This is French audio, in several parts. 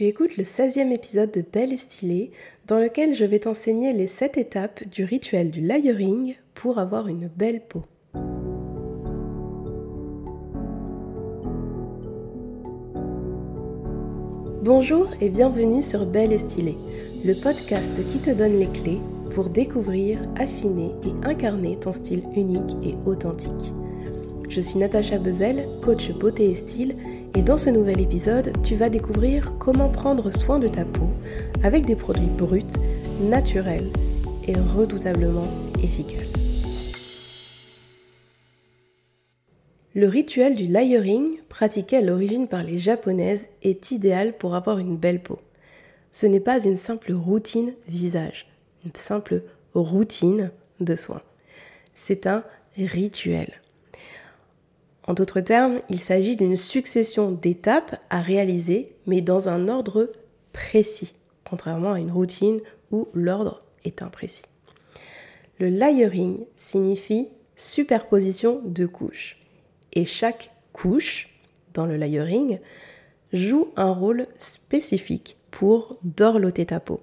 Tu écoutes le 16e épisode de Belle et Stylée, dans lequel je vais t'enseigner les 7 étapes du rituel du layering pour avoir une belle peau. Bonjour et bienvenue sur Belle et Stylée, le podcast qui te donne les clés pour découvrir, affiner et incarner ton style unique et authentique. Je suis Natacha Bezel, coach beauté et style, et dans ce nouvel épisode, tu vas découvrir comment prendre soin de ta peau avec des produits bruts, naturels et redoutablement efficaces. Le rituel du layering, pratiqué à l'origine par les japonaises, est idéal pour avoir une belle peau. Ce n'est pas une simple routine visage, une simple routine de soins. C'est un rituel. En d'autres termes, il s'agit d'une succession d'étapes à réaliser, mais dans un ordre précis, contrairement à une routine où l'ordre est imprécis. Le layering signifie superposition de couches. Et chaque couche, dans le layering, joue un rôle spécifique pour dorloter ta peau.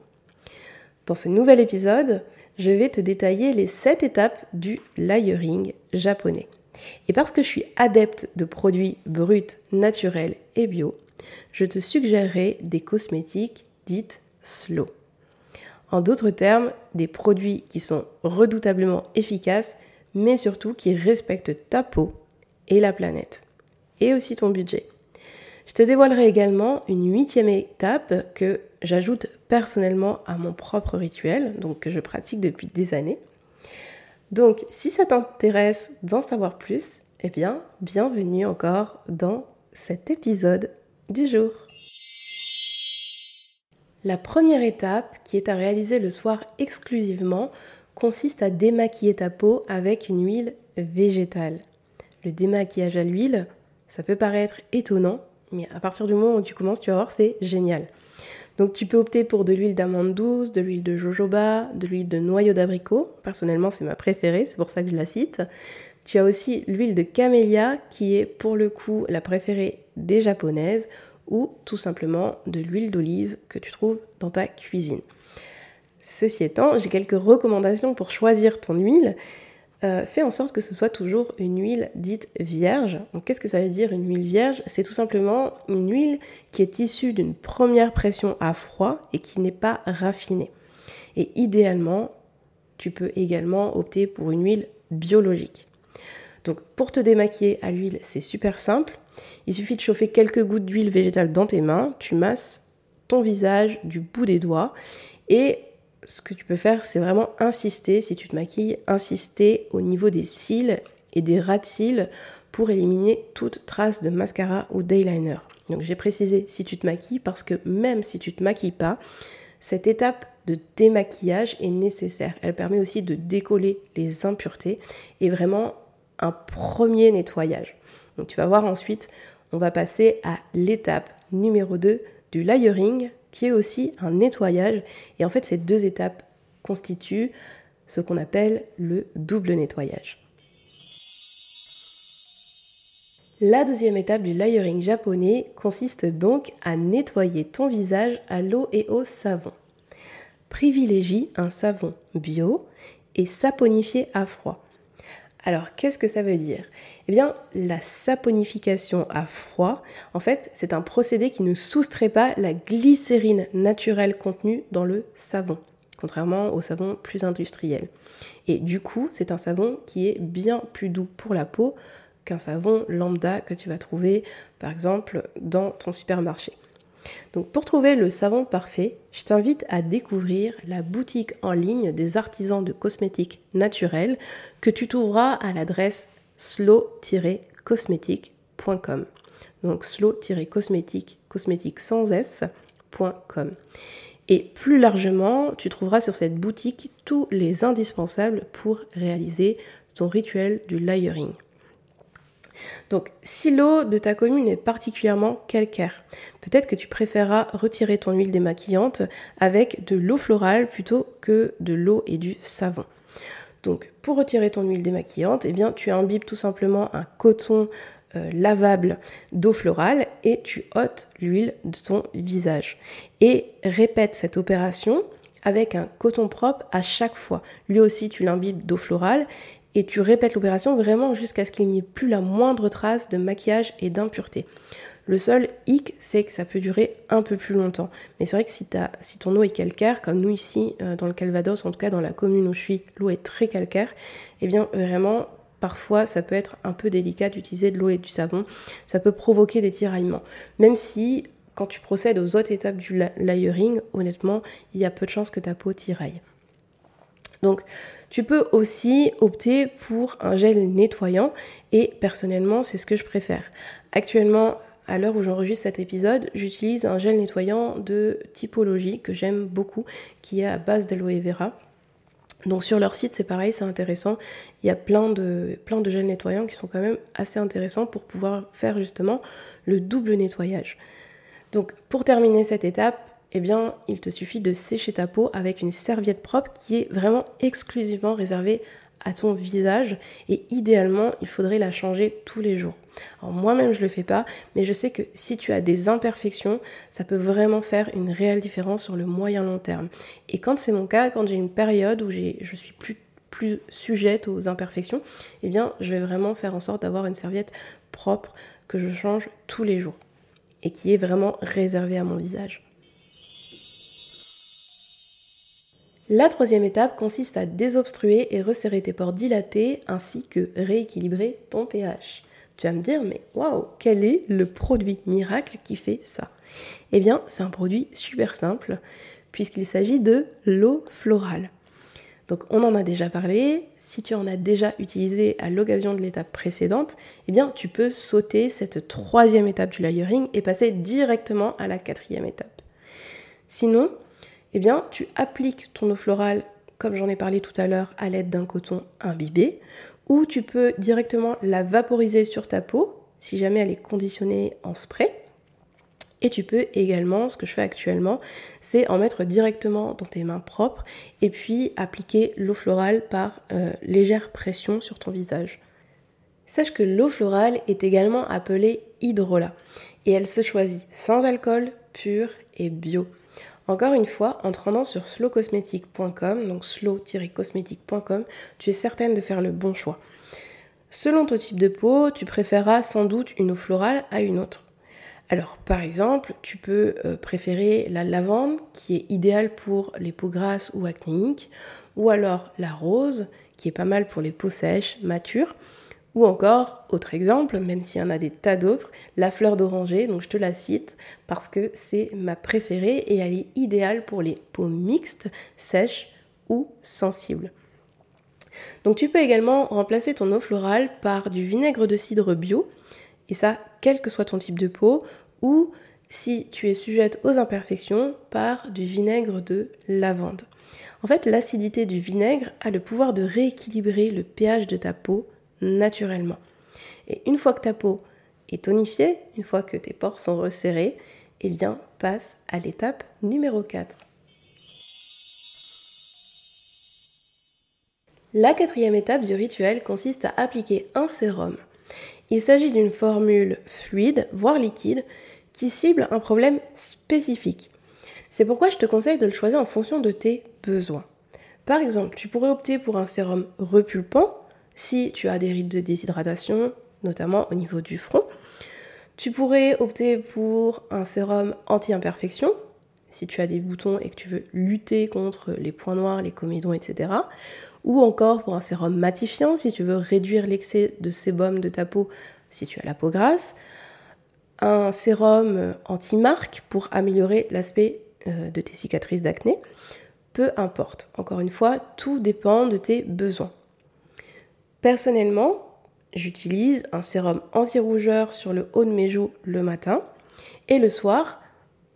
Dans ce nouvel épisode, je vais te détailler les 7 étapes du layering japonais. Et parce que je suis adepte de produits bruts, naturels et bio, je te suggérerai des cosmétiques dites slow. En d'autres termes, des produits qui sont redoutablement efficaces, mais surtout qui respectent ta peau et la planète, et aussi ton budget. Je te dévoilerai également une huitième étape que j'ajoute personnellement à mon propre rituel, donc que je pratique depuis des années. Donc, si ça t'intéresse d'en savoir plus, eh bien, bienvenue encore dans cet épisode du jour. La première étape, qui est à réaliser le soir exclusivement, consiste à démaquiller ta peau avec une huile végétale. Le démaquillage à l'huile, ça peut paraître étonnant, mais à partir du moment où tu commences, tu vas voir, c'est génial. Donc tu peux opter pour de l'huile d'amande douce, de l'huile de jojoba, de l'huile de noyau d'abricot. Personnellement, c'est ma préférée, c'est pour ça que je la cite. Tu as aussi l'huile de camélia qui est pour le coup la préférée des japonaises ou tout simplement de l'huile d'olive que tu trouves dans ta cuisine. Ceci étant, j'ai quelques recommandations pour choisir ton huile. Euh, fais en sorte que ce soit toujours une huile dite vierge. qu'est-ce que ça veut dire une huile vierge? C'est tout simplement une huile qui est issue d'une première pression à froid et qui n'est pas raffinée. Et idéalement, tu peux également opter pour une huile biologique. Donc pour te démaquiller à l'huile, c'est super simple. Il suffit de chauffer quelques gouttes d'huile végétale dans tes mains, tu masses ton visage du bout des doigts et ce que tu peux faire, c'est vraiment insister, si tu te maquilles, insister au niveau des cils et des ras de cils pour éliminer toute trace de mascara ou d'eyeliner. Donc j'ai précisé si tu te maquilles parce que même si tu te maquilles pas, cette étape de démaquillage est nécessaire. Elle permet aussi de décoller les impuretés et vraiment un premier nettoyage. Donc tu vas voir ensuite, on va passer à l'étape numéro 2 du layering qui est aussi un nettoyage. Et en fait, ces deux étapes constituent ce qu'on appelle le double nettoyage. La deuxième étape du layering japonais consiste donc à nettoyer ton visage à l'eau et au savon. Privilégie un savon bio et saponifié à froid. Alors, qu'est-ce que ça veut dire? Eh bien, la saponification à froid, en fait, c'est un procédé qui ne soustrait pas la glycérine naturelle contenue dans le savon, contrairement au savon plus industriel. Et du coup, c'est un savon qui est bien plus doux pour la peau qu'un savon lambda que tu vas trouver, par exemple, dans ton supermarché. Pour trouver le savon parfait, je t'invite à découvrir la boutique en ligne des artisans de cosmétiques naturels que tu trouveras à l'adresse slow-cosmétique.com. Donc slow-cosmétique, cosmétique sans s.com. Et plus largement, tu trouveras sur cette boutique tous les indispensables pour réaliser ton rituel du layering. Donc, si l'eau de ta commune est particulièrement calcaire, peut-être que tu préféreras retirer ton huile démaquillante avec de l'eau florale plutôt que de l'eau et du savon. Donc, pour retirer ton huile démaquillante, eh bien, tu imbibes tout simplement un coton euh, lavable d'eau florale et tu ôtes l'huile de ton visage. Et répète cette opération avec un coton propre à chaque fois. Lui aussi, tu l'imbibes d'eau florale et tu répètes l'opération vraiment jusqu'à ce qu'il n'y ait plus la moindre trace de maquillage et d'impureté. Le seul hic, c'est que ça peut durer un peu plus longtemps. Mais c'est vrai que si, si, ton eau est calcaire, comme nous ici euh, dans le Calvados, en tout cas dans la commune où je suis, l'eau est très calcaire, eh bien vraiment, parfois ça peut être un peu délicat d'utiliser de l'eau et du savon. Ça peut provoquer des tiraillements. Même si quand tu procèdes aux autres étapes du layering, honnêtement, il y a peu de chances que ta peau tiraille. Donc, tu peux aussi opter pour un gel nettoyant et personnellement, c'est ce que je préfère. Actuellement, à l'heure où j'enregistre cet épisode, j'utilise un gel nettoyant de typologie que j'aime beaucoup, qui est à base d'aloe vera. Donc sur leur site, c'est pareil, c'est intéressant. Il y a plein de, plein de gels nettoyants qui sont quand même assez intéressants pour pouvoir faire justement le double nettoyage. Donc pour terminer cette étape, eh bien, il te suffit de sécher ta peau avec une serviette propre qui est vraiment exclusivement réservée à ton visage et idéalement, il faudrait la changer tous les jours. Alors moi-même, je le fais pas, mais je sais que si tu as des imperfections, ça peut vraiment faire une réelle différence sur le moyen long terme. Et quand c'est mon cas, quand j'ai une période où je suis plus plus sujette aux imperfections, eh bien, je vais vraiment faire en sorte d'avoir une serviette propre que je change tous les jours et qui est vraiment réservée à mon visage. La troisième étape consiste à désobstruer et resserrer tes pores dilatés ainsi que rééquilibrer ton pH. Tu vas me dire, mais waouh, quel est le produit miracle qui fait ça? Eh bien, c'est un produit super simple puisqu'il s'agit de l'eau florale. Donc on en a déjà parlé, si tu en as déjà utilisé à l'occasion de l'étape précédente, eh bien tu peux sauter cette troisième étape du layering et passer directement à la quatrième étape. Sinon, eh bien, tu appliques ton eau florale, comme j'en ai parlé tout à l'heure, à l'aide d'un coton imbibé, ou tu peux directement la vaporiser sur ta peau, si jamais elle est conditionnée en spray. Et tu peux également, ce que je fais actuellement, c'est en mettre directement dans tes mains propres et puis appliquer l'eau florale par euh, légère pression sur ton visage. Sache que l'eau florale est également appelée hydrolat et elle se choisit sans alcool, pur et bio. Encore une fois, en te rendant sur slowcosmetic.com, donc slow-cosmétique.com, tu es certaine de faire le bon choix. Selon ton type de peau, tu préféreras sans doute une eau florale à une autre. Alors, par exemple, tu peux euh, préférer la lavande, qui est idéale pour les peaux grasses ou acnéiques, ou alors la rose, qui est pas mal pour les peaux sèches, matures, ou encore, autre exemple, même s'il y en a des tas d'autres, la fleur d'oranger, donc je te la cite parce que c'est ma préférée et elle est idéale pour les peaux mixtes, sèches ou sensibles. Donc tu peux également remplacer ton eau florale par du vinaigre de cidre bio, et ça quel que soit ton type de peau, ou si tu es sujette aux imperfections, par du vinaigre de lavande. En fait, l'acidité du vinaigre a le pouvoir de rééquilibrer le pH de ta peau naturellement. Et une fois que ta peau est tonifiée, une fois que tes pores sont resserrés, eh bien, passe à l'étape numéro 4. La quatrième étape du rituel consiste à appliquer un sérum. Il s'agit d'une formule fluide, voire liquide, qui cible un problème spécifique. C'est pourquoi je te conseille de le choisir en fonction de tes besoins. Par exemple, tu pourrais opter pour un sérum repulpant si tu as des rides de déshydratation, notamment au niveau du front. Tu pourrais opter pour un sérum anti-imperfection, si tu as des boutons et que tu veux lutter contre les points noirs, les comédons, etc. Ou encore pour un sérum matifiant, si tu veux réduire l'excès de sébum de ta peau si tu as la peau grasse. Un sérum anti-marque pour améliorer l'aspect euh, de tes cicatrices d'acné. Peu importe. Encore une fois, tout dépend de tes besoins. Personnellement, j'utilise un sérum anti-rougeur sur le haut de mes joues le matin et le soir,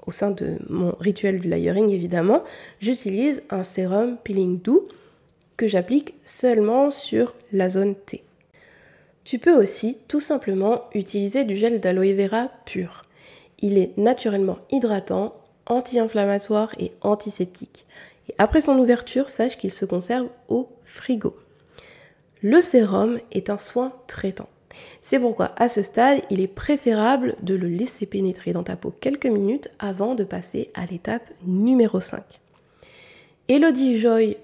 au sein de mon rituel du layering évidemment, j'utilise un sérum peeling doux que j'applique seulement sur la zone T. Tu peux aussi tout simplement utiliser du gel d'aloe vera pur. Il est naturellement hydratant, anti-inflammatoire et antiseptique. Et après son ouverture, sache qu'il se conserve au frigo. Le sérum est un soin traitant. C'est pourquoi à ce stade, il est préférable de le laisser pénétrer dans ta peau quelques minutes avant de passer à l'étape numéro 5. Elodie Joy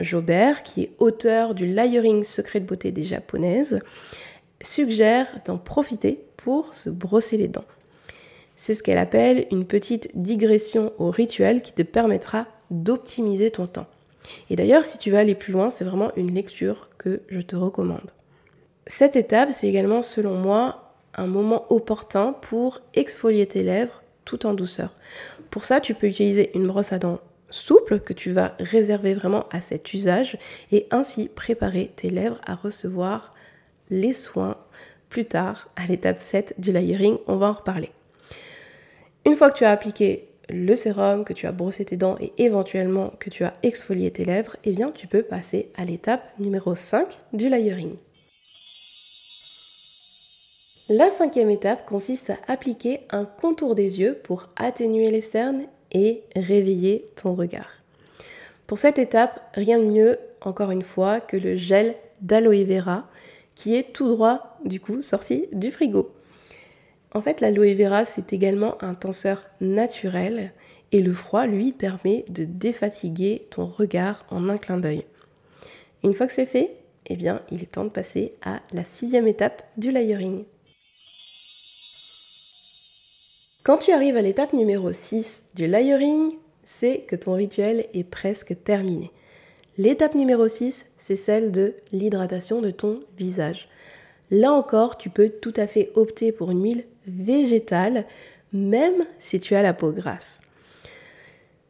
Jobert, qui est auteur du Layering Secret de beauté des japonaises, suggère d'en profiter pour se brosser les dents. C'est ce qu'elle appelle une petite digression au rituel qui te permettra d'optimiser ton temps. Et d'ailleurs, si tu veux aller plus loin, c'est vraiment une lecture que je te recommande. Cette étape, c'est également, selon moi, un moment opportun pour exfolier tes lèvres tout en douceur. Pour ça, tu peux utiliser une brosse à dents souple que tu vas réserver vraiment à cet usage et ainsi préparer tes lèvres à recevoir les soins plus tard à l'étape 7 du layering. On va en reparler. Une fois que tu as appliqué le sérum, que tu as brossé tes dents et éventuellement que tu as exfolié tes lèvres, eh bien tu peux passer à l'étape numéro 5 du layering. La cinquième étape consiste à appliquer un contour des yeux pour atténuer les cernes et réveiller ton regard. Pour cette étape, rien de mieux, encore une fois, que le gel d'aloe vera qui est tout droit, du coup, sorti du frigo. En fait, l'aloe vera, c'est également un tenseur naturel et le froid, lui, permet de défatiguer ton regard en un clin d'œil. Une fois que c'est fait, eh bien, il est temps de passer à la sixième étape du layering. Quand tu arrives à l'étape numéro 6 du layering, c'est que ton rituel est presque terminé. L'étape numéro 6, c'est celle de l'hydratation de ton visage. Là encore, tu peux tout à fait opter pour une huile végétale, même si tu as la peau grasse.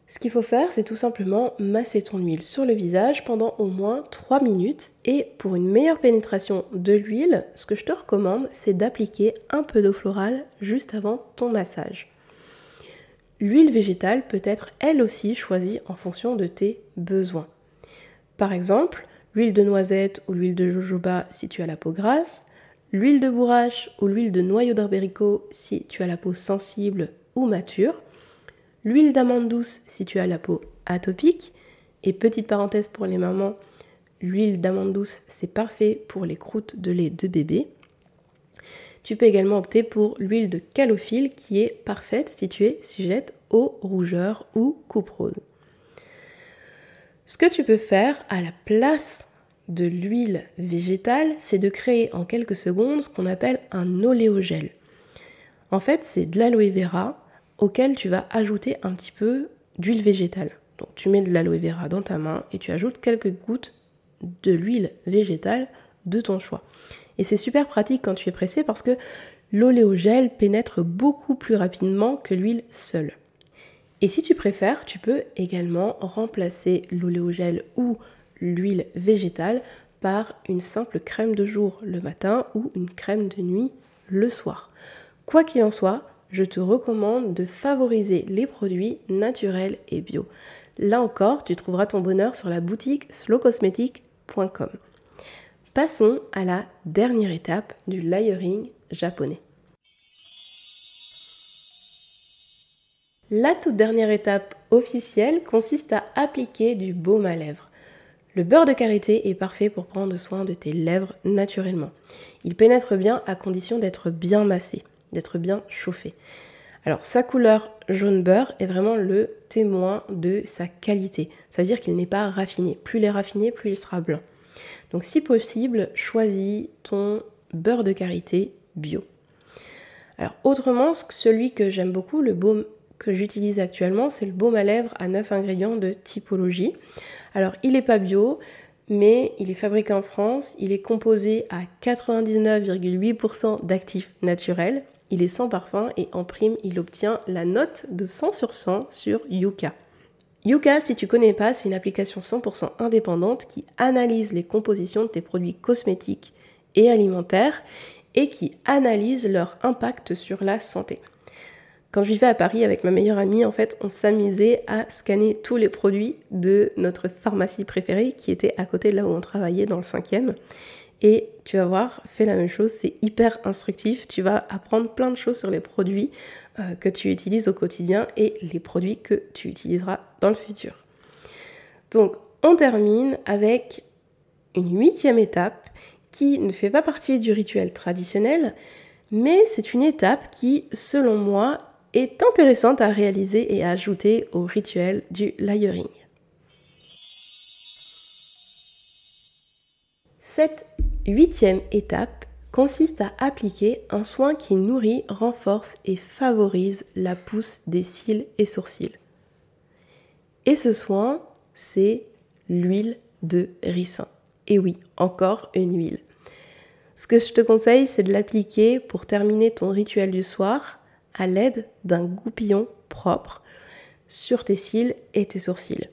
Ce qu'il faut faire, c'est tout simplement masser ton huile sur le visage pendant au moins 3 minutes. Et pour une meilleure pénétration de l'huile, ce que je te recommande, c'est d'appliquer un peu d'eau florale juste avant ton massage. L'huile végétale peut être elle aussi choisie en fonction de tes besoins. Par exemple, l'huile de noisette ou l'huile de jojoba si tu as la peau grasse, l'huile de bourrache ou l'huile de noyau d'arbéricot si tu as la peau sensible ou mature, l'huile d'amande douce si tu as la peau atopique, et petite parenthèse pour les mamans, l'huile d'amande douce c'est parfait pour les croûtes de lait de bébé. Tu peux également opter pour l'huile de calophylle qui est parfaite si tu es sujette aux rougeurs ou coupe rose. Ce que tu peux faire à la place de l'huile végétale, c'est de créer en quelques secondes ce qu'on appelle un oléogel. En fait, c'est de l'aloe vera auquel tu vas ajouter un petit peu d'huile végétale. Donc tu mets de l'aloe vera dans ta main et tu ajoutes quelques gouttes de l'huile végétale de ton choix. Et c'est super pratique quand tu es pressé parce que l'oléogel pénètre beaucoup plus rapidement que l'huile seule. Et si tu préfères, tu peux également remplacer l'oléogel ou l'huile végétale par une simple crème de jour le matin ou une crème de nuit le soir. Quoi qu'il en soit, je te recommande de favoriser les produits naturels et bio. Là encore, tu trouveras ton bonheur sur la boutique slowcosmetic.com. Passons à la dernière étape du layering japonais. La toute dernière étape officielle consiste à appliquer du baume à lèvres. Le beurre de karité est parfait pour prendre soin de tes lèvres naturellement. Il pénètre bien à condition d'être bien massé, d'être bien chauffé. Alors sa couleur jaune beurre est vraiment le témoin de sa qualité. Ça veut dire qu'il n'est pas raffiné. Plus il est raffiné, plus il sera blanc. Donc si possible, choisis ton beurre de karité bio. Alors autrement, celui que j'aime beaucoup, le baume que j'utilise actuellement, c'est le baume à lèvres à 9 ingrédients de typologie. Alors, il n'est pas bio, mais il est fabriqué en France. Il est composé à 99,8% d'actifs naturels. Il est sans parfum et en prime, il obtient la note de 100 sur 100 sur Yuka. Yuka, si tu connais pas, c'est une application 100% indépendante qui analyse les compositions de tes produits cosmétiques et alimentaires et qui analyse leur impact sur la santé. Quand je vivais à Paris avec ma meilleure amie, en fait, on s'amusait à scanner tous les produits de notre pharmacie préférée qui était à côté de là où on travaillait dans le cinquième. Et tu vas voir, fais la même chose, c'est hyper instructif. Tu vas apprendre plein de choses sur les produits euh, que tu utilises au quotidien et les produits que tu utiliseras dans le futur. Donc, on termine avec une huitième étape qui ne fait pas partie du rituel traditionnel, mais c'est une étape qui, selon moi, est intéressante à réaliser et à ajouter au rituel du layering. Cette huitième étape consiste à appliquer un soin qui nourrit, renforce et favorise la pousse des cils et sourcils. Et ce soin, c'est l'huile de ricin. Et oui, encore une huile. Ce que je te conseille, c'est de l'appliquer pour terminer ton rituel du soir à l'aide d'un goupillon propre sur tes cils et tes sourcils.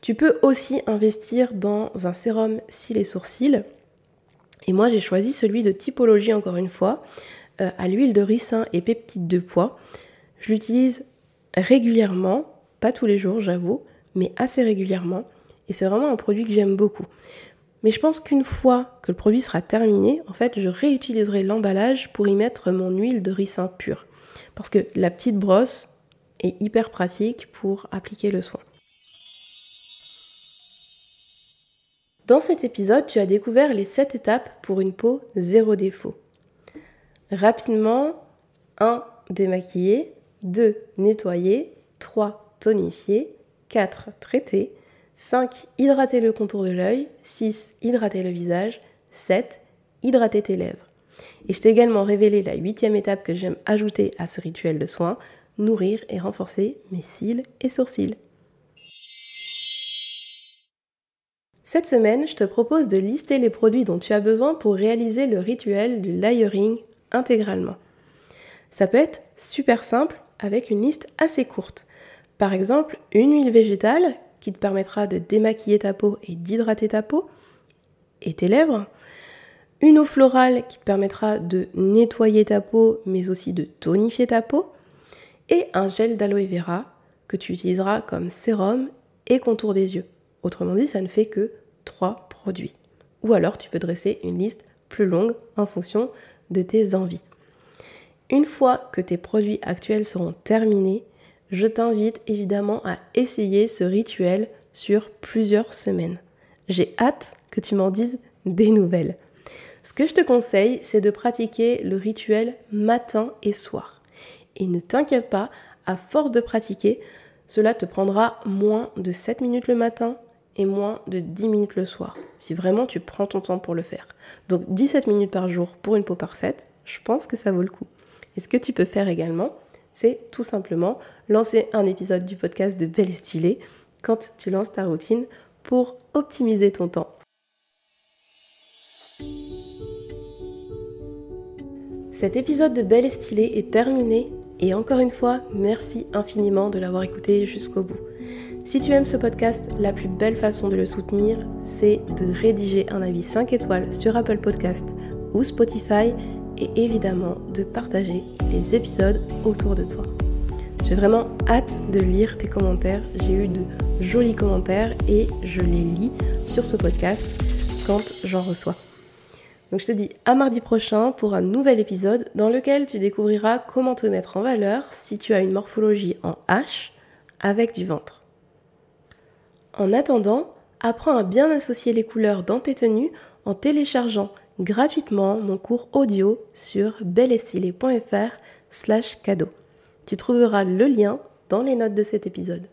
Tu peux aussi investir dans un sérum cils et sourcils. Et moi, j'ai choisi celui de typologie, encore une fois, euh, à l'huile de ricin et peptides de pois. Je l'utilise régulièrement, pas tous les jours, j'avoue, mais assez régulièrement. Et c'est vraiment un produit que j'aime beaucoup. Mais je pense qu'une fois que le produit sera terminé, en fait, je réutiliserai l'emballage pour y mettre mon huile de ricin pure. Parce que la petite brosse est hyper pratique pour appliquer le soin. Dans cet épisode, tu as découvert les 7 étapes pour une peau zéro défaut. Rapidement, 1. Démaquiller. 2. Nettoyer. 3. Tonifier. 4. Traiter. 5. Hydrater le contour de l'œil. 6. Hydrater le visage. 7. Hydrater tes lèvres. Et je t'ai également révélé la huitième étape que j'aime ajouter à ce rituel de soin, nourrir et renforcer mes cils et sourcils. Cette semaine, je te propose de lister les produits dont tu as besoin pour réaliser le rituel du layering intégralement. Ça peut être super simple avec une liste assez courte. Par exemple, une huile végétale qui te permettra de démaquiller ta peau et d'hydrater ta peau et tes lèvres. Une eau florale qui te permettra de nettoyer ta peau mais aussi de tonifier ta peau. Et un gel d'aloe vera que tu utiliseras comme sérum et contour des yeux. Autrement dit, ça ne fait que trois produits. Ou alors tu peux dresser une liste plus longue en fonction de tes envies. Une fois que tes produits actuels seront terminés, je t'invite évidemment à essayer ce rituel sur plusieurs semaines. J'ai hâte que tu m'en dises des nouvelles. Ce que je te conseille, c'est de pratiquer le rituel matin et soir. Et ne t'inquiète pas, à force de pratiquer, cela te prendra moins de 7 minutes le matin et moins de 10 minutes le soir, si vraiment tu prends ton temps pour le faire. Donc 17 minutes par jour pour une peau parfaite, je pense que ça vaut le coup. Et ce que tu peux faire également, c'est tout simplement lancer un épisode du podcast de Belle et Stylée quand tu lances ta routine pour optimiser ton temps. Cet épisode de Belle et Stylée est terminé et encore une fois, merci infiniment de l'avoir écouté jusqu'au bout. Si tu aimes ce podcast, la plus belle façon de le soutenir, c'est de rédiger un avis 5 étoiles sur Apple Podcast ou Spotify et évidemment de partager les épisodes autour de toi. J'ai vraiment hâte de lire tes commentaires. J'ai eu de jolis commentaires et je les lis sur ce podcast quand j'en reçois. Donc je te dis à mardi prochain pour un nouvel épisode dans lequel tu découvriras comment te mettre en valeur si tu as une morphologie en H avec du ventre. En attendant, apprends à bien associer les couleurs dans tes tenues en téléchargeant gratuitement mon cours audio sur belestilé.fr slash cadeau. Tu trouveras le lien dans les notes de cet épisode.